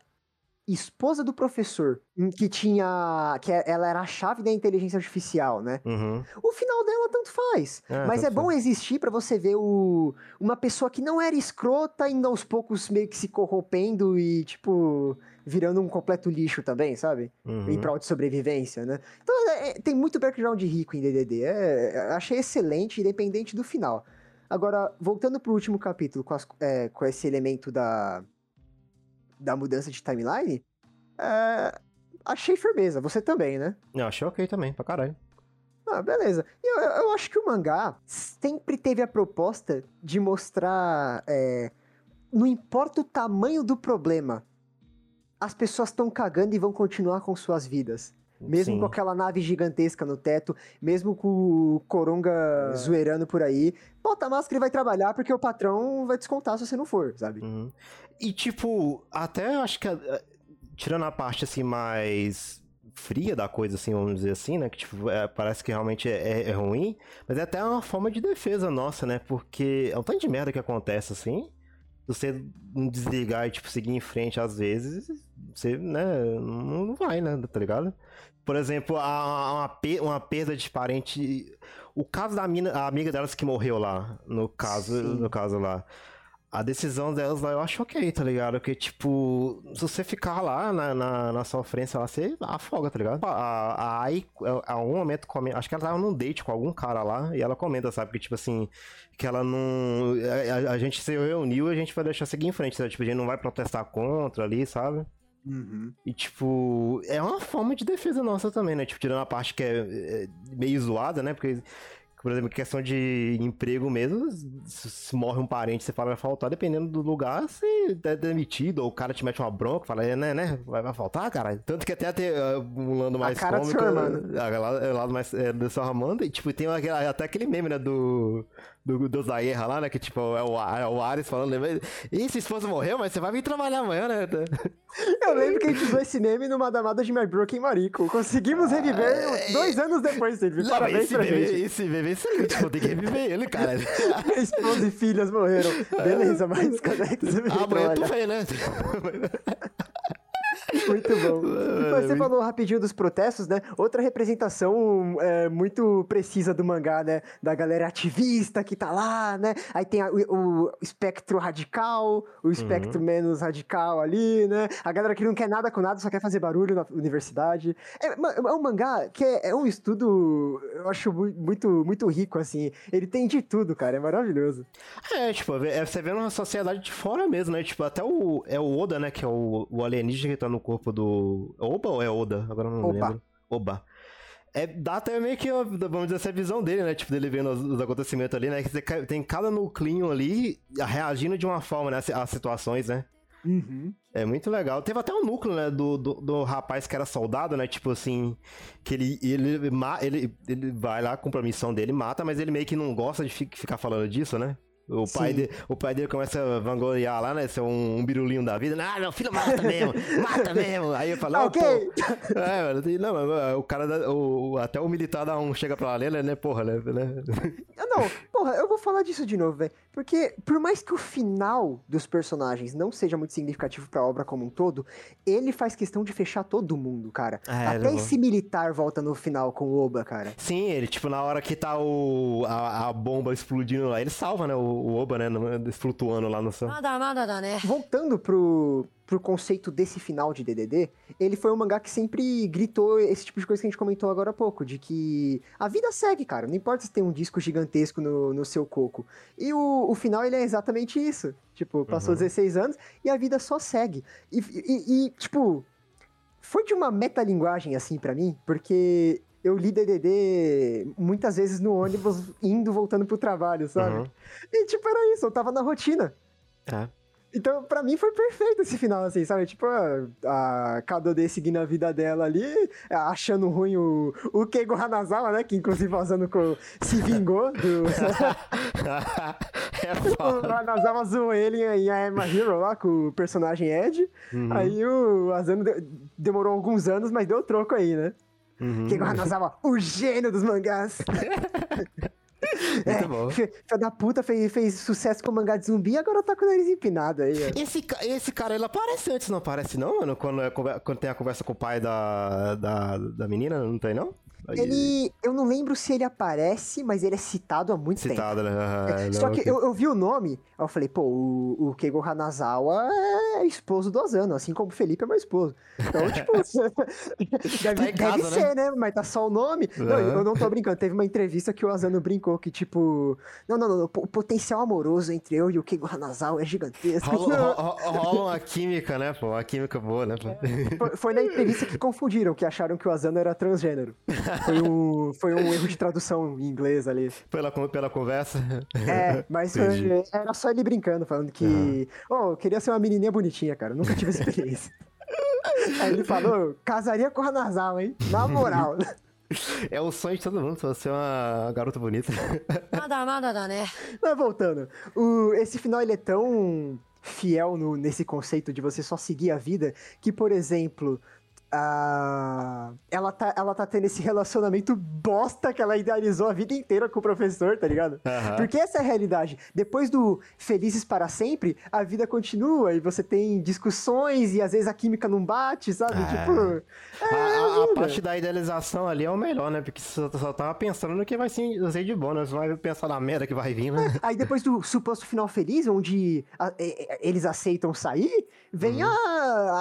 esposa do professor, que tinha. que ela era a chave da inteligência artificial, né? Uhum. O final dela tanto faz. É, mas é tanto bom existir pra você ver o, uma pessoa que não era escrota, indo aos poucos meio que se corrompendo e, tipo, virando um completo lixo também, sabe? Uhum. Em prol de sobrevivência, né? Então é- é- tem muito background rico em DDD. É, achei excelente, independente do final. Agora, voltando pro último capítulo, com, as- é, com esse elemento da, da mudança de timeline, é, achei firmeza. Você também, né? Eu achei ok também, pra caralho. Ah, beleza. Eu, eu acho que o mangá sempre teve a proposta de mostrar. é, não importa o tamanho do problema, as pessoas estão cagando e vão continuar com suas vidas. Mesmo Sim. com aquela nave gigantesca no teto, mesmo com o Coronga zoeirando por aí, bota a máscara e vai trabalhar porque o patrão vai descontar se você não for, sabe? Uhum. E, tipo, até eu acho que, eh, tirando a parte, assim, mais fria da coisa, assim, vamos dizer assim, né? Que, tipo, é, parece que realmente é, é ruim, mas é até uma forma de defesa nossa, né? Porque é um tanto de merda que acontece, assim, você não desligar e, tipo, seguir em frente às vezes, você, né, não vai, né? Tá ligado? Por exemplo, a, uma, pe- uma perda de parente... O caso da mina, a amiga delas que morreu lá, no caso, Sim. no caso lá. A decisão delas lá eu acho ok, tá ligado? Porque, tipo, se você ficar lá na, na, na sofrência lá, você afoga, tá ligado? A, a Ai, a, a um momento, comenta, acho que ela tava num date com algum cara lá, e ela comenta, sabe? Que, tipo assim, que ela não. A, a- a gente se reuniu e a gente vai deixar seguir em frente, sabe? Tipo, a gente não vai protestar contra ali, sabe? Uhum. E, tipo, é uma forma de defesa nossa também, né? Tipo, tirando a parte que é, é meio zoada, né? Porque, por exemplo, questão de emprego mesmo, se, morre um parente, você fala vai faltar, dependendo do lugar, você é demitido, ou o cara te mete uma bronca, fala, é, né, né? Vai, vai faltar, cara? Tanto que até tem uh, um lado mais cara do cômico. seu Armando. a- lá- é, lado mais é, do seu Armando, e, tipo, tem até aquele meme, né, do... Do, do lá, né? Que tipo, é o, é o Ares falando. né, E se esposa morreu, mas você vai vir trabalhar amanhã, né? Eu lembro que a gente usou esse meme numa damada de My Broken Marico. Conseguimos reviver dois anos depois dele. Não, Parabéns esse pra bebê, gente. esse bebê é excelente, pô, tem que reviver ele, cara. Minha esposa e filhas morreram. Beleza, mas quando é que você Amanhã tu vem, né? Muito bom. Mas você falou rapidinho dos protestos, né? Outra representação é, muito precisa do mangá, né? Da galera ativista que tá lá, né? Aí tem a- o, o espectro radical, o espectro menos radical ali, né? A galera que não quer nada com nada, só quer fazer barulho na universidade. É, é um mangá que é, é um estudo, eu acho mu- muito, muito rico, assim. Ele tem de tudo, cara. É maravilhoso. É, tipo, é, você vê uma sociedade de fora mesmo, né? Tipo, até o. É o Oda, né? Que é o, o alienígena que tá no corpo do. Oba ou é Oda? Agora eu não Oba. lembro. Oba. É, dá até meio que, vamos dizer, essa visão dele, né? Tipo, dele vendo os, os acontecimentos ali, né? Que você tem cada nuclinho ali reagindo de uma forma, né? Às situações, né? Uhum. É muito legal. Teve até um núcleo, né, do, do, do rapaz que era soldado, né? Tipo assim, que ele, ele, ele, ele vai lá, cumpre a missão dele, mata, mas ele meio que não gosta de fi- ficar falando disso, né? O pai, de, o pai dele começa a vangloriar lá, né? Ser um, um birulinho da vida. Ah, meu filho mata mesmo, mata mesmo. Aí eu falo, Tá "Não, ok. pô." É, mano, tem- não, mas o cara, da- o, até o militar dá um, chega pra lá, né, né, porra, né? né? Ah, Não, Porra, eu vou falar disso de novo, velho. Porque, por mais que o final dos personagens não seja muito significativo pra obra como um todo, ele faz questão de fechar todo mundo, cara. É, Até esse militar volta no final com o Oba, cara. Sim, ele, tipo, na hora que tá o, a, a bomba explodindo lá, ele salva, né, o, o Oba, né, flutuando lá no céu. Nada, nada, nada, né? Voltando pro, pro conceito desse final de DDD, ele foi um mangá que sempre gritou esse tipo de coisa que a gente comentou agora há pouco, de que a vida segue, cara. Não importa se tem um disco gigantesco no no seu coco. E o, o final, ele é exatamente isso. Tipo, passou Uhum. 16 anos e a vida só segue. E, e- e, tipo, foi de uma metalinguagem assim pra mim, porque eu li DDD muitas vezes no ônibus, indo, voltando pro trabalho, sabe? Uhum. E, tipo, era isso, eu tava na rotina. É. Então, pra mim foi perfeito esse final, assim, sabe? Tipo, a, a Kadode seguindo a vida dela ali, achando ruim o, o Keigo Hanazawa, né? Que inclusive vazando com, se vingou do... É O foda. Hanazawa zoou ele em I Am a Hero lá com o personagem Ed. Uhum, Aí o Asano de- demorou alguns anos, mas deu troco aí, né? uhum. Que o Hanazawa, o gênio dos mangás. Muito bom. Da puta fez, fez sucesso com mangá de zumbi e agora tá com o nariz empinado aí, ó. Esse, esse cara, ele aparece antes, não aparece não, mano? Quando, é conver- quando tem a conversa com o pai da, da, da menina, não tem não? Aí- Ele. Eu não lembro se ele aparece, mas ele é citado há muito tempo. Citado, né? Ah, É, não, Só que eu, eu vi o nome, aí eu falei, pô, o, o Keigo Hanazawa é esposo do Asano, assim como o Felipe é meu esposo. Então, tipo, deve, Tá casa, deve né? ser, né? Mas tá só o nome. Não, Aham. eu não tô brincando. Teve uma entrevista que o Asano brincou que, tipo, não, não, não, o potencial amoroso entre eu e o Keigo Hanazawa é gigantesco. Rola, ro- ro- rola uma química, né, pô? Uma química boa, né, pô? Foi, foi na entrevista que confundiram, que acharam que o Asano era transgênero. Foi um, foi um erro de tradução em inglês ali. Pela, pela conversa? É, mas foi, era só ele brincando, falando que. Uhum. Oh, eu queria ser uma menininha bonitinha, cara. Nunca tive experiência. Aí ele falou: casaria com o Hanazal, hein? Na moral. É o sonho de todo mundo, você é uma garota bonita. Nada, nada, nada, né? Mas voltando, o, esse final ele é tão fiel no, nesse conceito de você só seguir a vida que, por exemplo, a... ela, tá, ela tá tendo esse relacionamento bosta que ela idealizou a vida inteira com o professor, tá ligado? Aham. Porque essa é a realidade. Depois do Felizes para Sempre, a vida continua e você tem discussões e às vezes a química não bate, sabe? Ah. Tipo. A, a- a vida. parte da idealização ali é o melhor, né? Porque você só, só tava pensando no que vai ser, de bom, né? Você vai pensar na merda que vai vir, né? Aí depois do suposto final feliz, onde a- é- é- eles aceitam sair, vem a,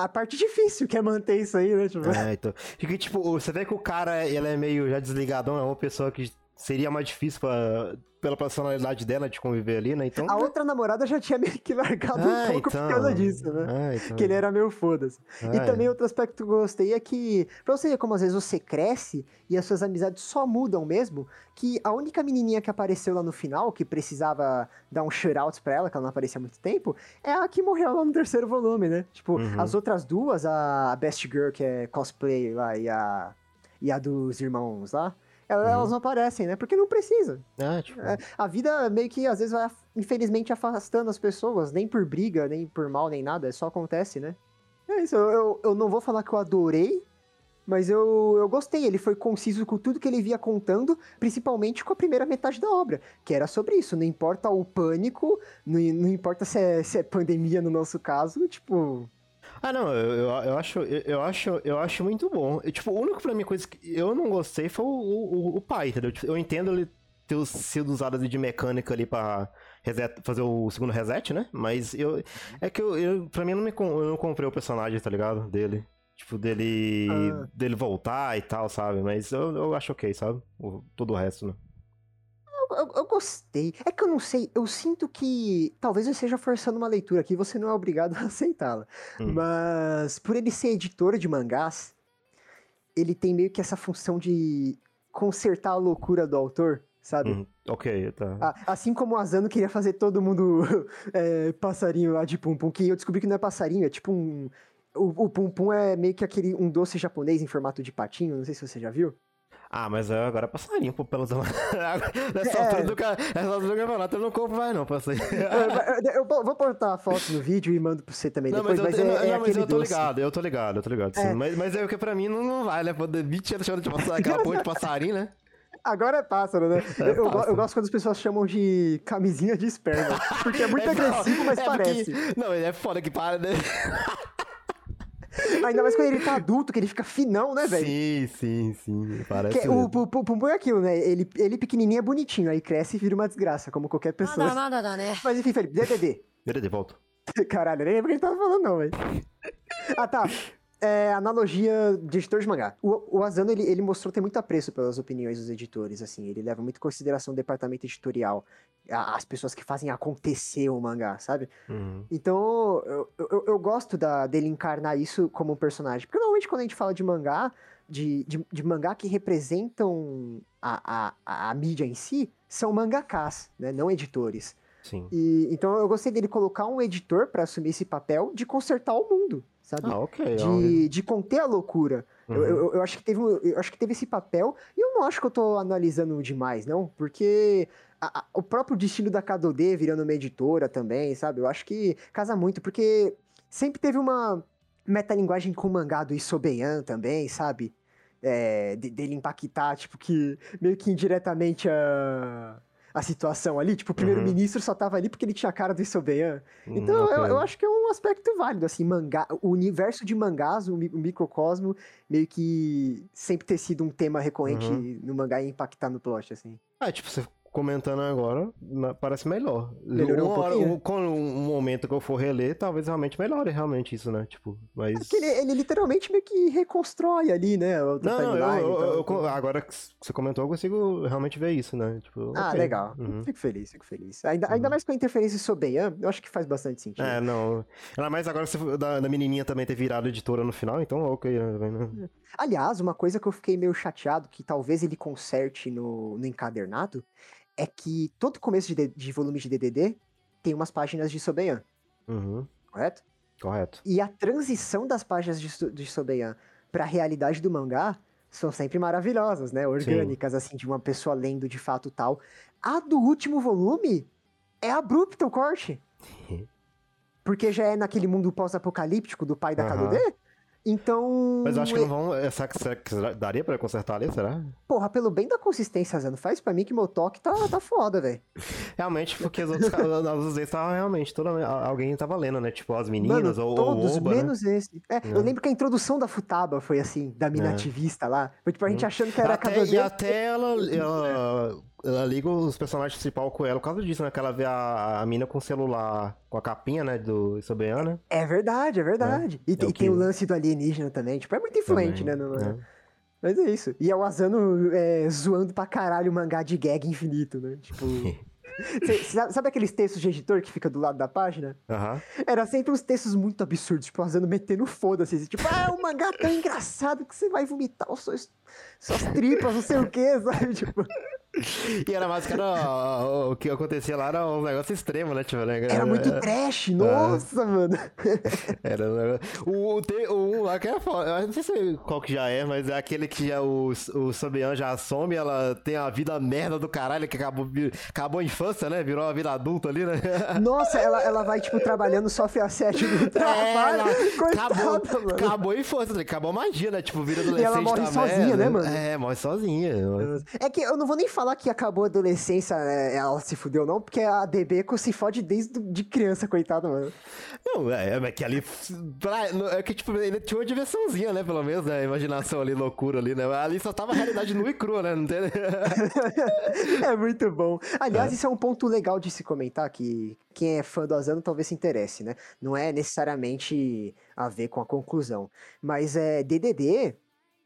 a parte difícil, que é manter isso aí, né? Tipo, É, então. Porque, tipo, você vê que o cara, ele é meio já desligadão, é uma pessoa que seria mais difícil pra, pela personalidade dela de conviver ali, né? Então. A outra namorada já tinha meio que largado Ah, um pouco por então. causa disso, né? Ah, então. Que ele era meio foda-se. e Ah, também é. outro aspecto que eu gostei é que, pra você ver como às vezes você cresce e as suas amizades só mudam mesmo, que a única menininha que apareceu lá no final, que precisava dar um shout pra ela, que ela não aparecia há muito tempo, é a que morreu lá no terceiro volume, né? Tipo, Uhum. as outras duas, a Best Girl, que é cosplay lá, e a, e a dos irmãos lá, Uhum. elas não aparecem, né? Porque não precisa. Ah, tipo. É, a vida meio que às vezes vai, infelizmente, afastando as pessoas, nem por briga, nem por mal, nem nada, só acontece, né? É isso, eu, eu, eu não vou falar que eu adorei, mas eu, eu gostei. Ele foi conciso com tudo que ele via contando, principalmente com a primeira metade da obra, que era sobre isso. Não importa o pânico, não, não importa se é, se é pandemia no nosso caso, tipo. Ah, não, eu, eu, eu acho, eu, acho, eu acho muito bom. Eu, tipo, o único pra mim coisa que eu não gostei foi o, o, o pai, entendeu? Tipo, Eu entendo ele ter sido usado de mecânica ali pra reset, fazer o segundo reset, né? Mas eu. É que eu, eu pra mim eu não, me, eu não comprei o personagem, tá ligado? Dele. Tipo, dele. Ah. dele voltar e tal, sabe? Mas eu, eu acho ok, sabe? O, todo o resto, né? Eu, eu- eu gostei. É que eu não sei, eu sinto que talvez eu esteja forçando uma leitura aqui, você não é obrigado a aceitá-la. Hum. Mas por ele ser editor de mangás, ele tem meio que essa função de consertar a loucura do autor, sabe? Hum, ok, tá. A- Assim como o Asano queria fazer todo mundo é, passarinho lá de Pum Pum, que eu descobri que não é passarinho, é tipo um. O, o Pum Pum é meio que aquele um doce japonês em formato de patinho, não sei se você já viu. Ah, mas é, agora é passarinho, pô, pelos. Nessa É. altura do ca- nessa altura do campeonato eu não compro mais, não, passarinho. eu, eu- eu vou botar a foto no vídeo e mando pra você também Não, mas, depois, eu, mas, é, não, é mas aquele eu tô doce. ligado, eu tô ligado, eu tô ligado. É. Mas, mas é o que pra mim não, não vai, né? Pô, 20 anos chamando de passarinho, aquela porra de passarinho, né? Agora é pássaro, né? É eu, eu pássaro. eu gosto quando as pessoas chamam de camisinha de esperma. Porque é muito É, agressivo, mas é parece. porque- Não, é foda que para, né? Ainda mais quando ele tá adulto, que ele fica finão, né, velho? Sim, sim, sim. Parece. Que, é, o Pumbo é aquilo, né? Ele, ele pequenininho é bonitinho, aí cresce e vira uma desgraça, como qualquer pessoa. Nada, nada, né? Mas enfim, Felipe, DDD. DDD, volta. Caralho, nem lembro o que ele tava falando, não, velho. Ah, tá. É, analogia de editor de mangá. O, o Asano, ele, ele mostrou ter muito apreço pelas opiniões dos editores, assim. Ele leva muito em consideração o departamento editorial. a- As pessoas que fazem acontecer o mangá, sabe? Uhum. Então, eu, eu, eu gosto da, dele encarnar isso como um personagem. Porque normalmente quando a gente fala de mangá, de, de, de mangá que representam a, a, a mídia em si, são mangakás, né? Não editores. Sim. E, então eu gostei dele colocar um editor pra assumir esse papel de consertar o mundo, sabe? Ah, ok. de, de conter a loucura. Eu, Uhum. eu, eu acho que teve, eu acho que teve esse papel, e eu não acho que eu tô analisando demais, não, porque a- a- o próprio destino da KDD virando uma editora também, sabe? Eu acho que casa muito, porque sempre teve uma metalinguagem com o mangá do Isobeyan também, sabe? É, de- dele impactar, tipo, que meio que indiretamente a, a situação ali. Tipo, o primeiro-ministro só tava ali porque ele tinha a cara do Isobeyan. Hum, Então, eu, ok. eu acho que é um aspecto válido, assim, mangá, o universo de mangás, o microcosmo, meio que sempre ter sido um tema recorrente Uhum. no mangá e impactar no plot, assim. Ah, tipo, você comentando agora, parece melhor. Melhorou um hora- um- com um momento que eu for reler, talvez realmente melhore realmente isso, né? Tipo, mas... É porque ele, ele literalmente meio que reconstrói ali, né, o Não, não, eu, timeline eu- eu- eu- agora que você comentou, eu consigo realmente ver isso, né? Tipo, Ah, ok. legal. Uhum. Fico feliz, fico feliz. Ainda, ainda Uhum. mais com a interferência Sobeyan, eu acho que faz bastante sentido. É, não. Ainda mais agora você, da, da menininha também ter virado editora no final, então ok, né? né? Aliás, uma coisa que eu fiquei meio chateado, que talvez ele conserte no, no encadernado, é que todo começo de, de volume de DDD tem umas páginas de Sobeyan, Uhum, correto? correto. E a transição das páginas de, de Sobeyan pra realidade do mangá são sempre maravilhosas, né? Orgânicas, assim, de uma pessoa lendo de fato tal. A do último volume é abrupta o corte. Porque já é naquele mundo pós-apocalíptico do pai da Aham. KDD. Então. Mas eu acho que é- não vão. Essa, será que será- daria pra consertar ali, será? Porra, pelo bem da consistência, Zano, faz pra mim que meu toque tá, tá foda, velho. Realmente, porque os outros caras, os vezes tava realmente, toda, alguém tava lendo, né? Tipo, as meninas ou, ou todos, o Oba, né? menos esse. É, eu É. lembro que a introdução da Futaba foi assim, da mina É. ativista lá. Foi tipo a gente achando que era Até, KDD. e até ela, ela, ela liga os personagens principais com ela por causa disso, né? Que ela vê a, a mina com o celular, com a capinha, né? Do Sobean, né? É verdade, é verdade. E, tem- o e tem que- o lance do alienígena também. Tipo, é muito influente, Também, né? no- né? Mas é isso. E é o Asano é, zoando pra caralho o mangá de gag infinito, né? Tipo. Cê- sabe, sabe aqueles textos de editor que fica do lado da página? Aham. Era sempre uns textos muito absurdos, tipo, o Asano metendo foda-se. assim, Tipo, ah, o mangá tão engraçado que você vai vomitar os seus, suas tripas, não sei o que, sabe? Tipo, E era mais que era. O que acontecia lá era um negócio extremo, né? Tipo, né? era muito trash, nossa, mano. Era o, o, um lá que é foda. Eu não sei se qual que já é, mas é aquele que já, o, o Sobean já some, ela tem a vida merda do caralho, que acabou, acabou a infância, né? Virou uma vida adulta ali, né? Nossa, ela, ela vai, tipo, trabalhando, sofre assédio no trabalho. É, Coitada, acabou, mano. acabou a infância, acabou a magia, né? Tipo, vira adolescente. ela morre tá sozinha, merda. né, mano? É, morre sozinha. É que eu não vou nem falar que acabou a adolescência, né, ela se fudeu, não, porque a Debeco se fode desde de criança, coitada, mano. Não, é, é que ali. pra- é que, tipo, ele tinha uma diversãozinha, né? Pelo menos, né? Imaginação ali, loucura ali, né? Ali só tava a realidade nua e crua, né? Não tem... é muito bom. Aliás, É. isso é um ponto legal de se comentar, que quem é fã do Asano talvez se interesse, né? Não é necessariamente a ver com a conclusão. Mas é DDD.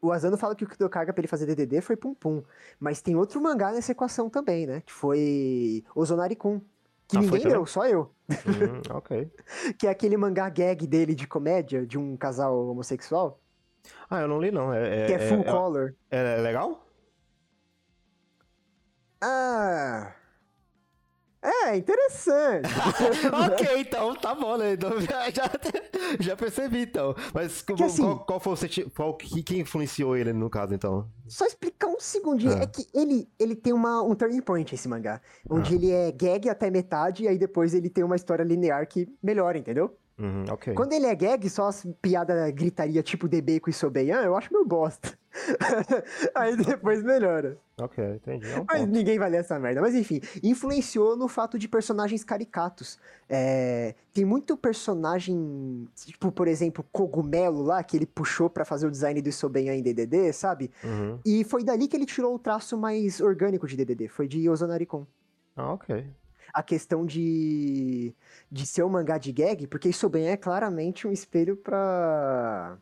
O Asano fala que o carga pra ele fazer DDD foi Pum Pum. Mas tem outro mangá nessa equação também, né? Que foi Ozonari-kun. Que Ah, ninguém deu, só eu. Hum, ok. Que é aquele mangá gag dele de comédia, de um casal homossexual. Ah, eu não li, não. É, Que é full é, color. é, é legal? Ah. É, interessante. ok, então, tá bom, né? Então, já, já, já percebi, então. Mas como- assim- qual, qual foi o senti- qual, que, que influenciou ele, no caso, então? Só explicar um segundinho. Ah. É que ele, ele tem uma, um turning point, esse mangá. Onde Ah. ele é gag até metade, e aí depois ele tem uma história linear que melhora, entendeu? Uhum, ok. Quando ele é gag, só as piada gritaria tipo Debeco e Sobeyan, eu acho meio bosta. aí depois melhora. Ok, entendi. É um Mas ponto. ninguém vai ler essa merda. Mas enfim, influenciou no fato de personagens caricatos. É, tem muito personagem, tipo, por exemplo, Cogumelo lá, que ele puxou pra fazer o design do Isobeyan em DDD, sabe? Uhum. E foi dali que ele tirou o traço mais orgânico de DDD, foi de Ozonarikon. Ah, ok. A questão de, de ser um mangá de gag, porque Isobeyan é claramente um espelho pra...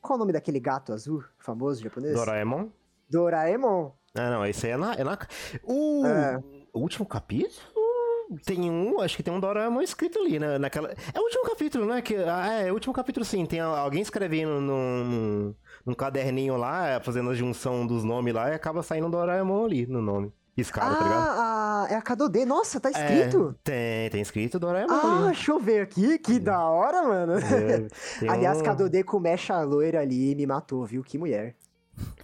Qual o nome daquele gato azul famoso japonês? Doraemon? Doraemon. Ah, não, esse aí é na. É na... O... É. o último capítulo? Tem um, acho que tem um Doraemon escrito ali, né? Naquela... É o último capítulo, né? Que... Ah, é, é o último capítulo sim. Tem alguém escrevendo num, num, num caderninho lá, fazendo a junção dos nomes lá, e acaba saindo um Doraemon ali no nome. Riscado, tá ligado? Ah, a- é a K2D. Nossa, tá É, escrito? tem, tem escrito Doraemon Ah, ali. deixa eu ver aqui. Que da hora, mano. É, Aliás, um- K2D com mecha loira ali me matou, viu? Que mulher.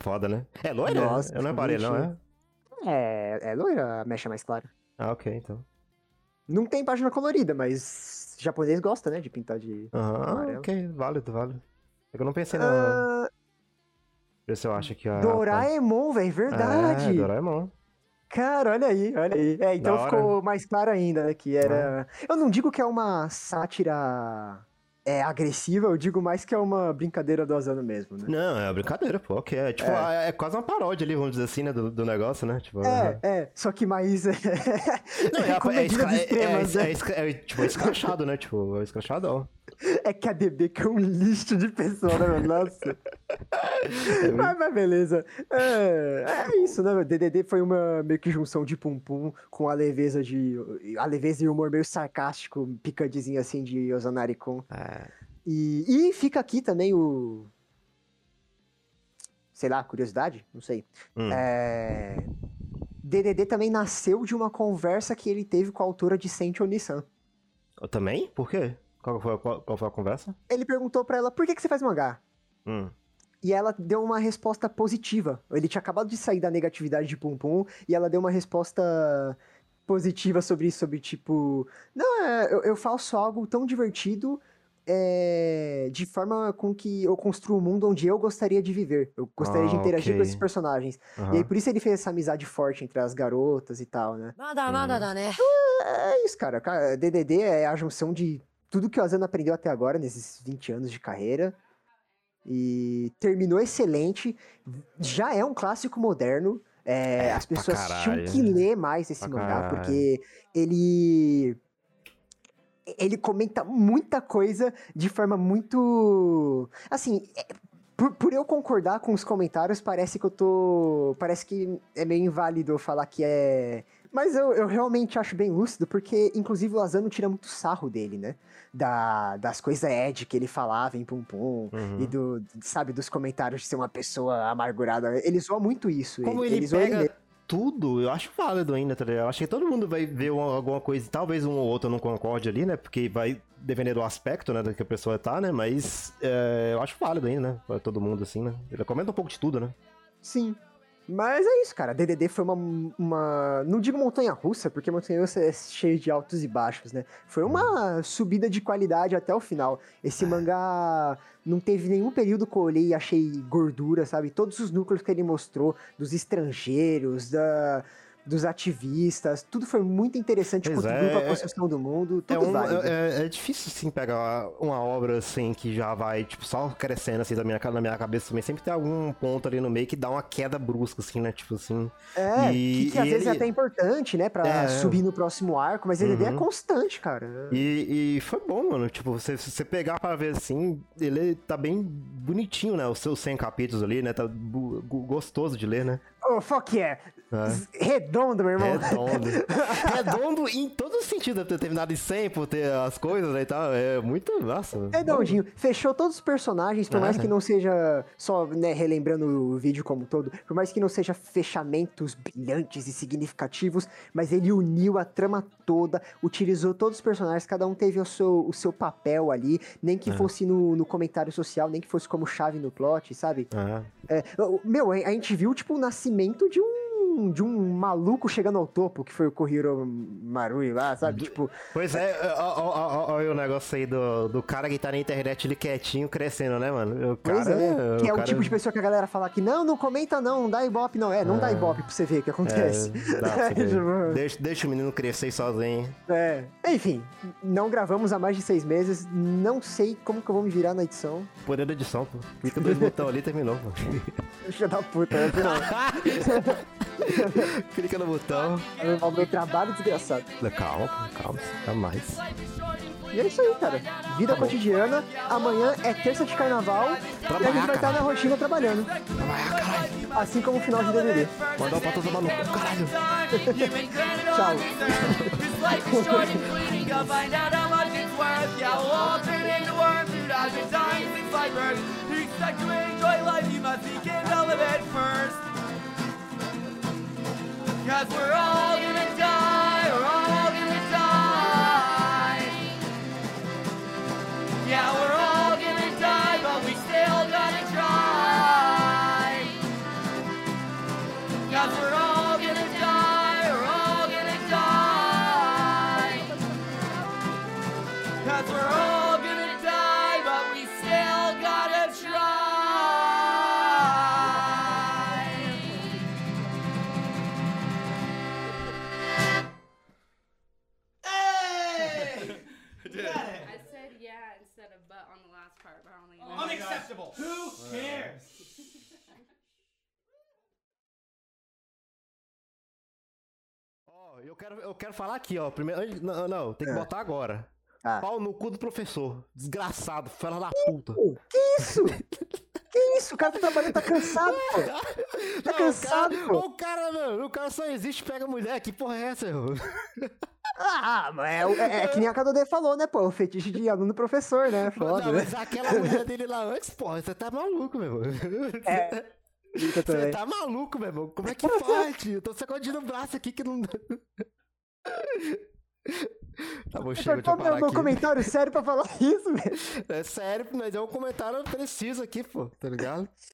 Foda, né? É loira? Nossa, eu não reparei, não, é? É, é loira a mecha mais clara. Ah, ok, então. Não tem página colorida, mas japonês gosta, né, de pintar de Aham, ah, ok, válido, válido. É que eu não pensei na... Ah, Ver se eu acho que a... Doraemon, velho, É, verdade. Doraemon. Cara, olha aí, olha aí. É, então ficou mais claro ainda, né, que era... Eu não digo que é uma sátira é, agressiva, eu digo mais que é uma brincadeira do Asano mesmo, né? Não, é uma brincadeira, pô, ok. É, tipo, é. é quase uma paródia ali, vamos dizer assim, né, do, do negócio, né? Tipo, É, é, só que mais... Não, é, com é, escra- é, extremas, é, né? é, escra- é, tipo, é escrachado, né? Tipo, é escrachado. É que a DB que é um lixo de pessoa, né, meu? Nossa. mas, mas beleza. É, é isso, né? meu? DDD foi uma meio que junção de Pum Pum com a leveza de. A leveza e humor meio sarcástico, picadinho assim de Ozanari-kun. É. E, e fica aqui também o. Sei lá, curiosidade? Não sei. Hum. É. DDD também nasceu de uma conversa que ele teve com a autora de Senti Onisan. Também? Por quê? Qual foi, qual, qual foi a conversa? Ele perguntou para ela por que, que você faz mangá? Hum. E ela deu uma resposta positiva. Ele tinha acabado de sair da negatividade de Pum Pum e ela deu uma resposta positiva sobre isso, sobre tipo, não, é, eu, eu faço algo tão divertido é, de forma com que eu construo o um mundo onde eu gostaria de viver. Eu gostaria ah, de interagir okay. com esses personagens. Uhum. E aí, por isso ele fez essa amizade forte entre as garotas e tal, né? Nada, nada, uhum. né? É, é isso, cara. DDD é a junção de tudo que o Asano aprendeu até agora, nesses 20 anos de carreira. E terminou excelente. Já é um clássico moderno. É, É, as pessoas tinham que ler mais esse mangá, caralho. porque ele. Ele comenta muita coisa de forma muito. Assim, é, por, por eu concordar com os comentários, parece que eu tô. Parece que é meio inválido eu falar que é. Mas eu, eu realmente acho bem lúcido, porque inclusive o Asano tira muito sarro dele, né? Da, das coisas Ed que ele falava em Pum Pum. Uhum. E do, sabe, dos comentários de ser uma pessoa amargurada. Ele zoa muito isso. Como ele, zoa pega mesmo. tudo, eu acho válido ainda, tá ligado? Eu acho que todo mundo vai ver uma- alguma coisa, talvez um ou outro não concorde ali, né? Porque vai depender do aspecto, né, do que a pessoa tá, né? Mas é, eu acho válido ainda, né? Pra todo mundo, assim, né? Ele comenta um pouco de tudo, né? Sim. Mas é isso, cara. DDD foi uma, uma. Não digo montanha russa, porque montanha russa é cheio de altos e baixos, né? Foi uma subida de qualidade até o final. Esse mangá não teve nenhum período que eu olhei e achei gordura, sabe? Todos os núcleos que ele mostrou, dos estrangeiros, da. Dos ativistas, tudo foi muito interessante, Pois contribuiu é, pra é- construção do mundo, É, tudo um- válido. é, é difícil, assim, pegar uma obra, assim, que já vai, tipo, só crescendo, assim, da minha, na minha cabeça também. Sempre tem algum ponto ali no meio que dá uma queda brusca, assim, né? Tipo assim. É, E- que, que às vezes é ele- até importante, né, pra É. subir no próximo arco, mas é Uhum. constante, cara. E, e foi bom, mano. Tipo, você, se você pegar pra ver assim, ele tá bem bonitinho, né? Os seus 100 capítulos ali, né? Tá gostoso de ler, né? Oh, fuck yeah! É. Redondo, meu irmão. Redondo. Redondo em todo sentido, ter terminado em 100 por ter as coisas né, e tal. É muito. Nossa. Redondinho. Fechou todos os personagens, por mais É. que não seja só, né, relembrando o vídeo como um todo, por mais que não seja fechamentos brilhantes e significativos, mas ele uniu a trama toda, utilizou todos os personagens, cada um teve o seu, o seu papel ali, nem que É. fosse no, no comentário social, nem que fosse como chave no plot, sabe? É. É, meu, a a gente viu, tipo, o nascimento de um de um maluco chegando ao topo, que foi o Kohiro Marui lá, sabe? Tipo, Pois é, ó o negócio aí do, do cara que tá na internet ele quietinho crescendo, né, mano? O cara, Pois é, que é o cara- tipo de pessoa que a galera fala que não, não comenta não, não dá ibope não. É, não dá ibope pra você ver o que acontece. É, dá. Tipo, deixa, deixa o menino crescer sozinho. é. Enfim, não gravamos há mais de seis meses, não sei como que eu vou me virar na edição. Poder da edição, pô. Clica dois botões ali e terminou, pô. Filha da puta, é final. Clica no botão. o meu trabalho desgraçado. Calma, calma, jamais. E é isso aí, cara. Vida cotidiana. Amanhã é terça de carnaval e a Trabalhar, gente vai estar na rotina trabalhando. Assim como o final de DDD. Mandar o pato tomar no cu, caralho. Tchau. Expect to enjoy life, you must begin to live it first. Cause we're all eu quero, falar aqui, ó. Primeiro, não, não, tem que É. botar agora. Ah. Pau no cu do professor. Desgraçado, fela da puta. Que isso? Que isso? O cara tá trabalhando, tá cansado, pô. Tá Não, cansado, o cara, pô. o cara, mano, o cara só existe pega mulher. Que porra é essa, irmão? Ah, mas é, é- é que nem a Cadodê falou, né, pô? O fetiche de aluno professor, né? Foda, Não, né? mas aquela mulher dele lá antes, porra, você tá maluco, meu irmão. É. Você tá maluco, meu irmão. Como é que pode? Eu tô sacudindo o braço aqui que não. Tá bom, chega, Cortou meu, meu comentário sério pra falar isso, velho. É sério, mas é um comentário preciso aqui, pô, tá ligado?